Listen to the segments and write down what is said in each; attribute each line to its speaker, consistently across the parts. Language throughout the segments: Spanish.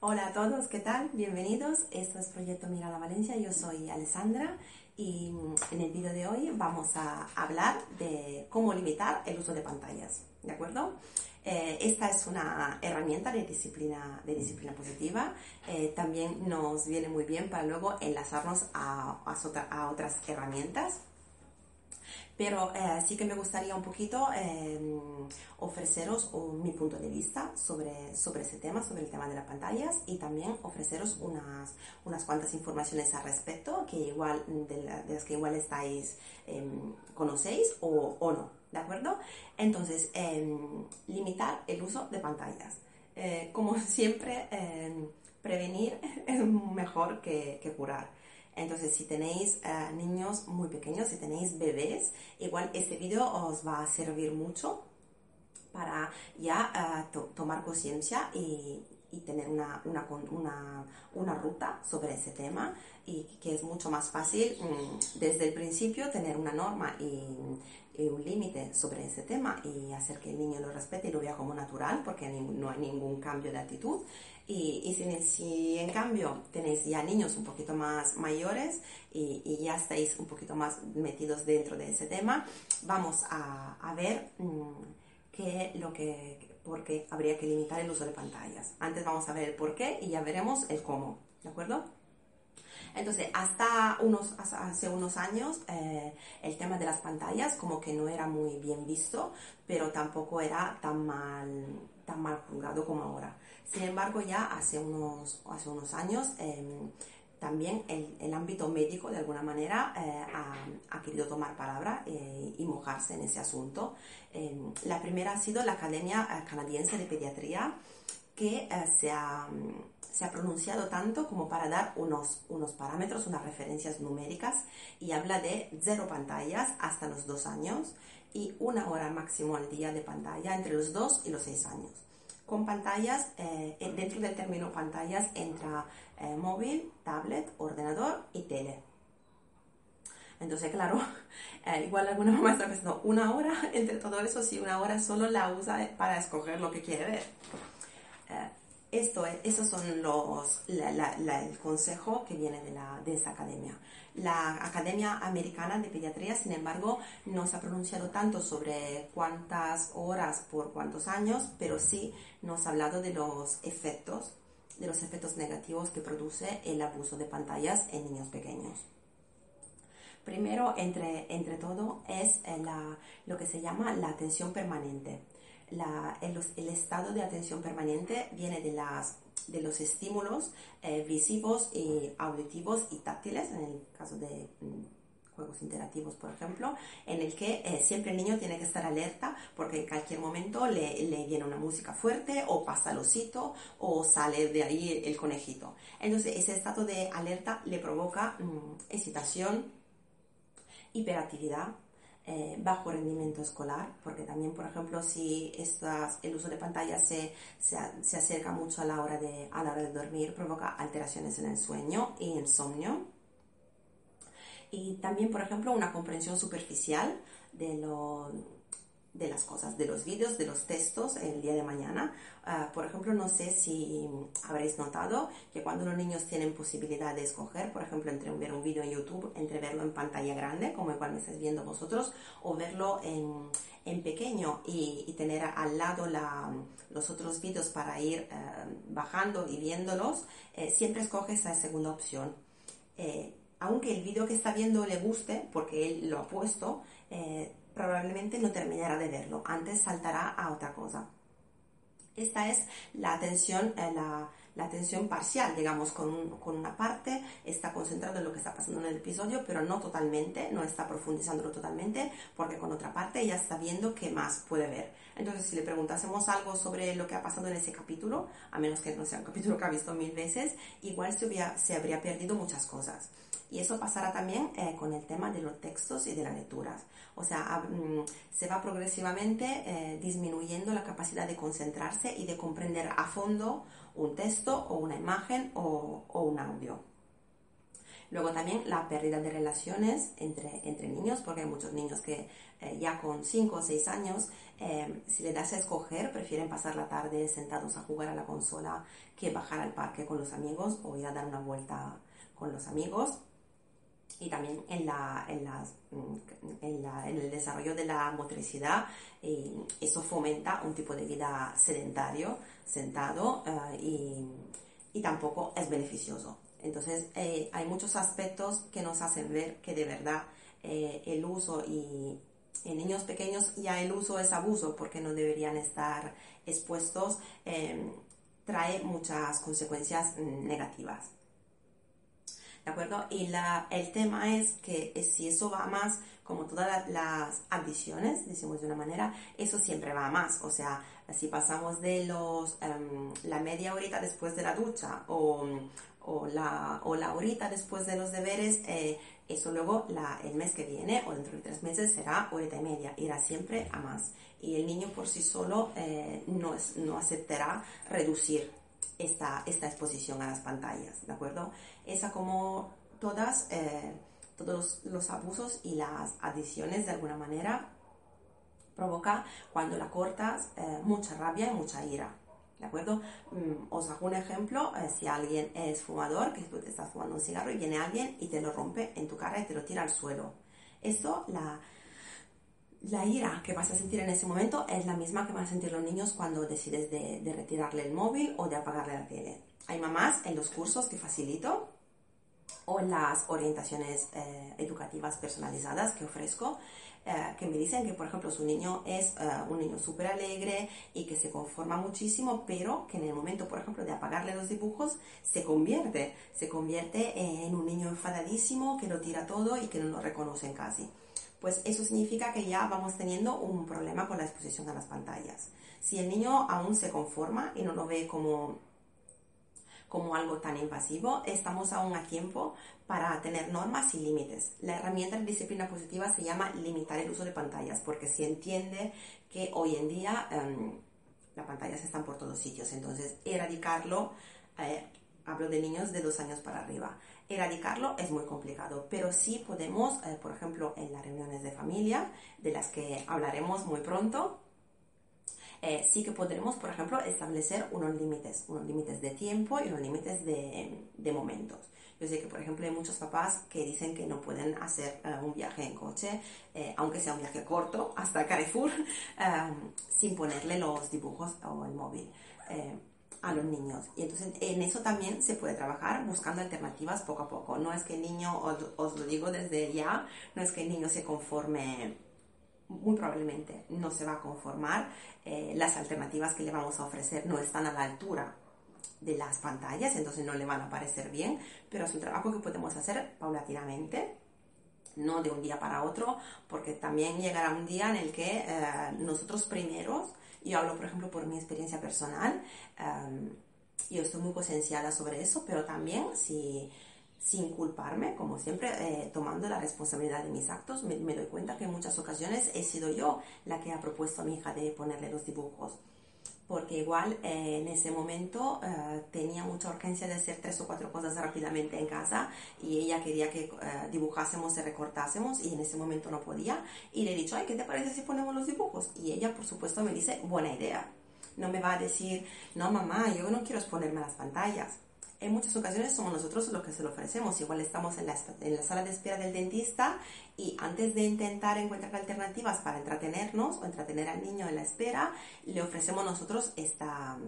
Speaker 1: Hola a todos, ¿qué tal? Bienvenidos. Esto es Proyecto Mirada Valencia. Yo soy Alessandra y en el vídeo de hoy vamos a hablar de cómo limitar el uso de pantallas. ¿De acuerdo? Eh, esta es una herramienta de disciplina, de disciplina positiva. Eh, también nos viene muy bien para luego enlazarnos a, a otras herramientas pero eh, sí que me gustaría un poquito eh, ofreceros mi punto de vista sobre, sobre ese tema, sobre el tema de las pantallas y también ofreceros unas, unas cuantas informaciones al respecto que igual, de, las que igual estáis, em, conocéis o, o, no, ¿de acuerdo? Entonces, em, limitar el uso de pantallas. Eh, como siempre, em, prevenir es mejor que, que curar. Entonces, si tenéis eh, niños muy pequeños, si tenéis bebés, igual este vídeo os va a servir mucho para ya eh, tomar conciencia y, tener una, una, ruta sobre ese tema y que es mucho más fácil mm, desde el principio tener una norma y, un límite sobre ese tema y hacer que el niño lo respete y lo vea como natural porque no hay ningún cambio de actitud. Y, si, en cambio tenéis ya niños un poquito más mayores y, ya estáis un poquito más metidos dentro de ese tema, vamos a, ver mm, qué lo que, por qué habría que limitar el uso de pantallas. Antes vamos a ver el por qué y ya veremos el cómo, ¿de acuerdo? Entonces, hasta unos, hace unos años eh, el tema de las pantallas como que no era muy bien visto, pero tampoco era tan mal, tan mal juzgado como ahora. Sin embargo, ya hace unos, hace unos años em, también el, el, ámbito médico de alguna manera eh, ha, querido tomar palabra eh, y mojarse en ese asunto. Em, la primera ha sido la Academia Canadiense de Pediatría que se ha se ha pronunciado tanto como para dar unos, unos parámetros, unas referencias numéricas y habla de cero pantallas hasta los dos años y una hora máximo al día de pantalla entre los dos y los seis años. Con pantallas, eh, dentro del término pantallas entra eh, móvil, tablet, ordenador y tele. Entonces, claro, eh, igual alguna mamá está pensando, una hora entre todo eso, si una hora solo la usa para escoger lo que quiere ver. Esto, esos son los, el consejo que viene de, la, de esta academia. La Academia Americana de Pediatría, sin embargo, no se ha pronunciado tanto sobre cuántas horas por cuántos años, pero sí nos ha hablado de los efectos, de los efectos negativos que produce el abuso de pantallas en niños pequeños. Primero, entre, entre todo, es eh, la, lo que se llama la atención permanente el, estado de atención permanente viene de, las, de los estímulos eh, visivos y auditivos y táctiles, en el caso de mm, juegos interactivos, por ejemplo, en el que eh, siempre el niño tiene que estar alerta porque en cualquier momento le, viene una música fuerte o pasa el osito o sale de ahí el conejito. Entonces ese estado de alerta le provoca mm, excitación, hiperactividad, eh, bajo rendimiento escolar, porque también, por ejemplo, si estas, el uso de pantalla se, se, se, acerca mucho a la, hora de, a la hora de dormir, provoca alteraciones en el sueño y insomnio. Y también, por ejemplo, una comprensión superficial de lo de las cosas, de los vídeos, de los textos el día de mañana. Ah, por ejemplo, no sé si habréis notado que cuando los niños tienen posibilidad de escoger, por ejemplo, entre ver un vídeo en YouTube, entre verlo en pantalla grande, como igual me estáis viendo vosotros, o verlo en, en pequeño y, tener al lado la, los otros vídeos para ir eh, bajando y viéndolos, eh, siempre escoge esa segunda opción. Eh, aunque el vídeo que está viendo le guste, porque él lo ha puesto, probablemente no terminará de verlo, antes saltará a otra cosa. Esta es la atención, eh, la atención parcial, digamos, con, con, una parte, está concentrado en lo que está pasando en el episodio, pero no totalmente, no está profundizándolo totalmente, porque con otra parte ella está viendo qué más puede ver. Entonces, si le preguntásemos algo sobre lo que ha pasado en ese capítulo, a menos que no sea un capítulo que ha visto mil veces, igual se, hubiera, se habría perdido muchas cosas. Y eso pasará también eh, con el tema de los textos y de las lecturas. O sea, mm, se va progresivamente eh, disminuyendo la capacidad de concentrarse y de comprender a fondo un texto o una imagen o, un audio. Luego también la pérdida de relaciones entre, entre niños, porque hay muchos niños que eh, ya con 5 o 6 años, si le das a escoger, prefieren pasar la tarde sentados a jugar a la consola que bajar al parque con los amigos o ir a dar una vuelta con los amigos y también en, la, en, las, mm, en, la, en, el desarrollo de la motricidad. Eh, eso fomenta un tipo de vida sedentario, sentado, eh, y, y, tampoco es beneficioso. Entonces, eh, hay muchos aspectos que nos hacen ver que de verdad el uso y en niños pequeños ya el uso es abuso porque no deberían estar expuestos, trae muchas consecuencias negativas. ¿De acuerdo? Y la, el tema es que si eso va más, como todas las adiciones, decimos de una manera, eso siempre va más. O sea, si pasamos de los, em, la media horita después de la ducha o, o, la, o la horita después de los deberes, eh, eso luego la, el mes que viene o dentro de tres meses será horita y media, irá siempre a más. Y el niño por sí solo eh, no, es, no aceptará reducir esta, esta exposición a las pantallas, ¿de acuerdo? Esa como todas, eh, todos los abusos y las adiciones de alguna manera provoca cuando la cortas eh, mucha rabia y mucha ira. ¿De acuerdo? Mm, os hago un ejemplo, eh, si alguien es fumador, que tú te estás fumando un cigarro y viene alguien y te lo rompe en tu cara y te lo tira al suelo. Esto, la, la ira que vas a sentir en ese momento es la misma que van a sentir los niños cuando decides de, retirarle el móvil o de apagarle la tele. Hay mamás en los cursos que facilito o en las orientaciones eh, educativas personalizadas que ofrezco, eh, que me dicen que, por ejemplo, su niño es eh, un niño súper alegre y que se conforma muchísimo, pero que en el momento, por ejemplo, de apagarle los dibujos, se convierte, se convierte en un niño enfadadísimo que lo tira todo y que no lo reconocen casi pues eso significa que ya vamos teniendo un problema con la exposición a las pantallas. Si el niño aún se conforma y no lo ve como, como algo tan invasivo, estamos aún a tiempo para tener normas y límites. La herramienta de disciplina positiva se llama limitar el uso de pantallas, porque se entiende que hoy en día em, las pantallas están por todos sitios, entonces erradicarlo, eh, hablo de niños de dos años para arriba, Erradicarlo es muy complicado, pero sí podemos, eh, por ejemplo, en las reuniones de familia, de las que hablaremos muy pronto, eh, sí que podremos, por ejemplo, establecer unos límites, unos límites de tiempo y unos límites de, de, momentos. Yo sé que, por ejemplo, hay muchos papás que dicen que no pueden hacer eh, un viaje en coche, aunque sea un viaje corto, hasta Carrefour, sin ponerle los dibujos o el móvil a los niños. Y entonces en eso también se puede trabajar buscando alternativas poco a poco. No es que el niño, os, lo digo desde ya, no es que el niño se conforme, muy probablemente no se va a conformar. Eh, las alternativas que le vamos a ofrecer no están a la altura de las pantallas, entonces no le van a parecer bien, pero es un trabajo que podemos hacer paulatinamente no de un día para otro, porque también llegará un día en el que eh, nosotros primeros yo hablo, por ejemplo, por mi experiencia personal. Em, yo estoy muy concienciada sobre eso, pero también si, sin culparme, como siempre, eh, tomando la responsabilidad de mis actos, me, me, doy cuenta que en muchas ocasiones he sido yo la que ha propuesto a mi hija de ponerle los dibujos porque igual eh, en ese momento eh, tenía mucha urgencia de hacer tres o cuatro cosas rápidamente en casa y ella quería que eh, dibujásemos y recortásemos y en ese momento no podía y le he dicho, ay, ¿qué te parece si ponemos los dibujos? Y ella por supuesto me dice, buena idea. No me va a decir, no mamá, yo no quiero exponerme a las pantallas en muchas ocasiones somos nosotros los que se lo ofrecemos. Igual estamos en la, en la sala de espera del dentista y antes de intentar encontrar alternativas para entretenernos o entretener al niño en la espera, le ofrecemos nosotros esta,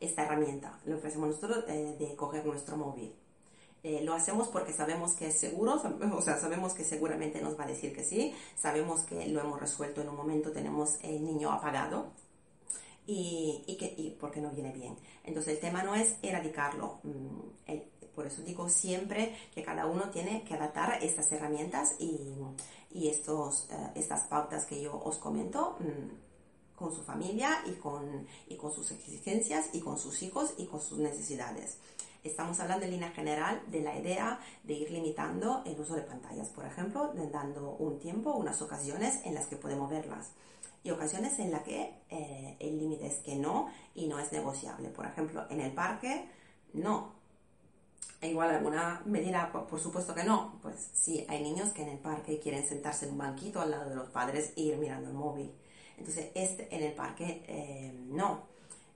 Speaker 1: esta herramienta. Le ofrecemos nosotros eh, de coger nuestro móvil. Eh, lo hacemos porque sabemos que es seguro, o sea, sabemos que seguramente nos va a decir que sí, sabemos que lo hemos resuelto en un momento, tenemos el niño apagado, y, y, que, y porque no viene bien. Entonces el tema no es erradicarlo. Mm, por eso digo siempre que cada uno tiene que adaptar estas herramientas y, y estos, eh, estas pautas que yo os comento mm, con su familia y con, y con sus exigencias y con sus hijos y con sus necesidades. Estamos hablando en línea general de la idea de ir limitando el uso de pantallas, por ejemplo, dando un tiempo, unas ocasiones en las que podemos verlas y ocasiones en las que eh, el límite es que no y no es negociable. Por ejemplo, en el parque, no. E igual alguna medida, por, supuesto que no. Pues sí, hay niños que en el parque quieren sentarse en un banquito al lado de los padres e ir mirando el móvil. Entonces, este en el parque eh, no.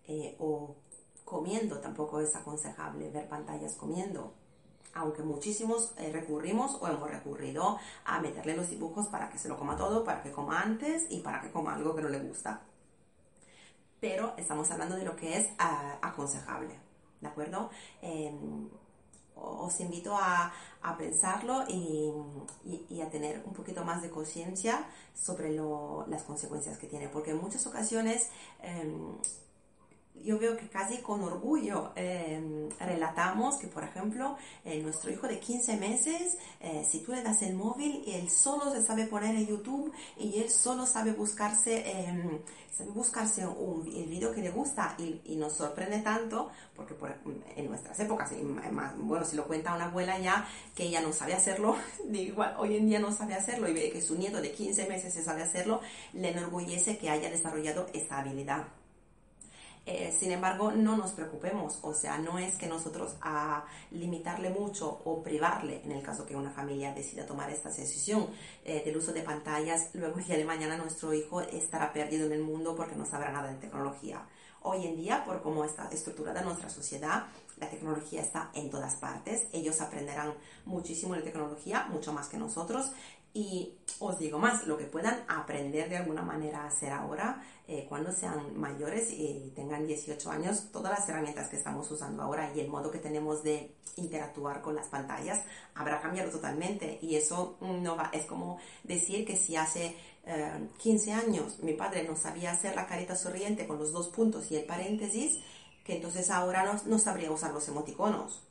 Speaker 1: Eh, o comiendo tampoco es aconsejable ver pantallas comiendo aunque muchísimos eh, recurrimos o hemos recurrido a meterle los dibujos para que se lo coma todo, para que coma antes y para que coma algo que no le gusta. Pero estamos hablando de lo que es ah, aconsejable, ¿de acuerdo? Em, os invito a, pensarlo y, a tener un poquito más de conciencia sobre las consecuencias que tiene, porque en muchas ocasiones em, yo veo que casi con orgullo em, relatamos que, por ejemplo, eh, nuestro hijo de 15 meses, eh, si tú le das el móvil, él solo se sabe poner en YouTube y él solo sabe buscarse, em, buscarse un, el video que le gusta y, y nos sorprende tanto, porque en nuestras épocas, bueno, si lo cuenta una abuela ya, que ella no sabe hacerlo, igual hoy en día no sabe hacerlo y ve que su nieto de 15 meses se sabe hacerlo, le enorgullece que haya desarrollado esa habilidad. Eh, sin embargo, no nos preocupemos, o sea, no es que nosotros a limitarle mucho o privarle, en el caso que una familia decida tomar esta decisión eh, del uso de pantallas, luego el día de mañana nuestro hijo estará perdido en el mundo porque no sabrá nada de tecnología. Hoy en día, por cómo está estructurada nuestra sociedad, la tecnología está en todas partes. Ellos aprenderán muchísimo de tecnología, mucho más que nosotros. Y os digo más, lo que puedan aprender de alguna manera a hacer ahora, eh, cuando sean mayores y tengan 18 años, todas las herramientas que estamos usando ahora y el modo que tenemos de interactuar con las pantallas habrá cambiado totalmente. Y eso no va, es como decir que si hace 15 eh, años mi padre no sabía hacer la carita sonriente con los dos puntos y el paréntesis, que entonces ahora no, no sabría usar los emoticonos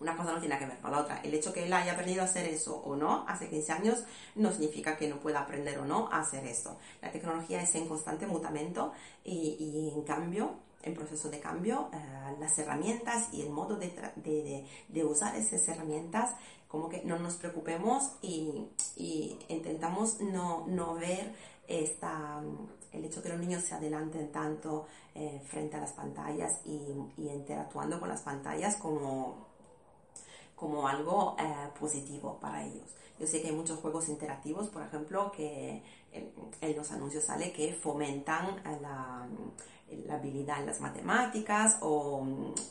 Speaker 1: una cosa no tiene que ver con la otra. El hecho que él haya aprendido a hacer eso o no hace 15 años no significa que no pueda aprender o no a hacer esto. La tecnología es en constante mutamento y, en cambio, en proceso de cambio, eh, las herramientas y el modo de, de, usar esas herramientas, como que no nos preocupemos y, intentamos no, no ver esta, el hecho que los niños se adelanten tanto eh, frente a las pantallas y, y interactuando con las pantallas como como algo eh, positivo para ellos. Yo sé que hay muchos juegos interactivos, por ejemplo, que en, los anuncios sale que fomentan eh, la, la habilidad en las matemáticas o,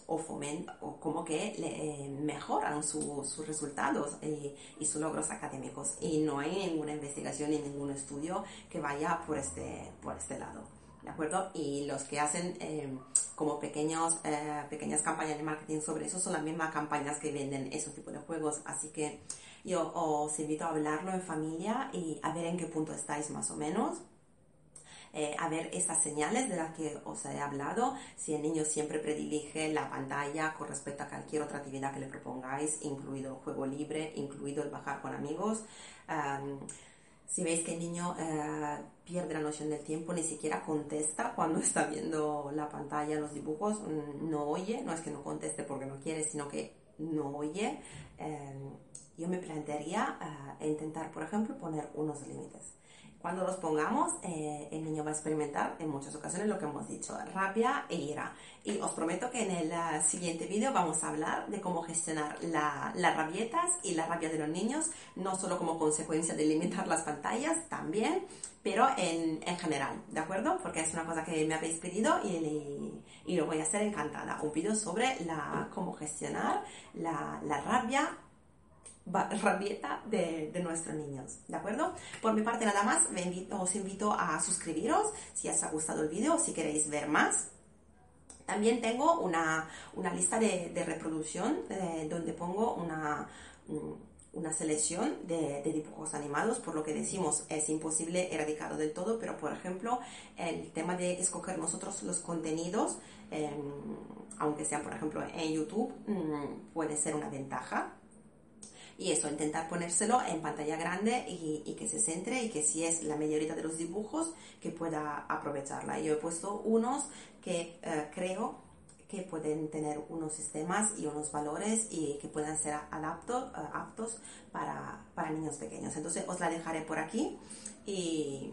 Speaker 1: o, o como que eh, mejoran sus resultados y, y, sus logros académicos. Y no hay ninguna investigación ni ningún estudio que vaya por este, por este lado. ¿De acuerdo? Y los que hacen como pequeños, eh, pequeñas campañas de marketing sobre eso son las mismas campañas que venden esos tipos de juegos. Así que yo os invito a hablarlo en familia y a ver en qué punto estáis más o menos. Eh, a ver esas señales de las que os he hablado, si el niño siempre predilige la pantalla con respecto a cualquier otra actividad que le propongáis, incluido el juego libre, incluido el bajar con amigos. Si veis que el niño eh, pierde la noción del tiempo, ni siquiera contesta cuando está viendo la pantalla, los dibujos, mm, no oye, no es que no conteste porque no quiere, sino que no oye, eh, yo me plantearía eh, intentar, por ejemplo, poner unos límites. Cuando los pongamos, eh, el niño va a experimentar en muchas ocasiones lo que hemos dicho, rabia e ira. Y os prometo que en el uh, siguiente vídeo vamos a hablar de cómo gestionar las rabietas y la rabia de los niños, no solo como consecuencia de limitar las pantallas, también, pero en, en general, ¿de acuerdo? Porque es una cosa que me habéis pedido y, y lo voy a hacer encantada. Un vídeo sobre la, cómo gestionar la, la rabia rabieta de, de, nuestros niños, ¿de acuerdo? Por mi parte nada más, os invito a suscribiros si os ha gustado el vídeo, si queréis ver más. También tengo una, una lista de, de reproducción eh, donde pongo una, una selección de, dibujos animados, por lo que decimos es imposible erradicarlo del todo, pero por ejemplo el tema de escoger nosotros los contenidos, em, aunque sean por ejemplo en YouTube, mm, puede ser una ventaja. Y eso, intentar ponérselo en pantalla grande y, que se centre y que si es la mayoría de los dibujos, que pueda aprovecharla. Yo he puesto unos que eh, creo que pueden tener unos sistemas y unos valores y que puedan ser eh, aptos para, para, niños pequeños. Entonces os la dejaré por aquí y,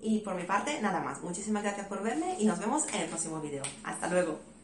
Speaker 1: y por mi parte nada más. Muchísimas gracias por verme y nos vemos en el próximo video. Hasta luego.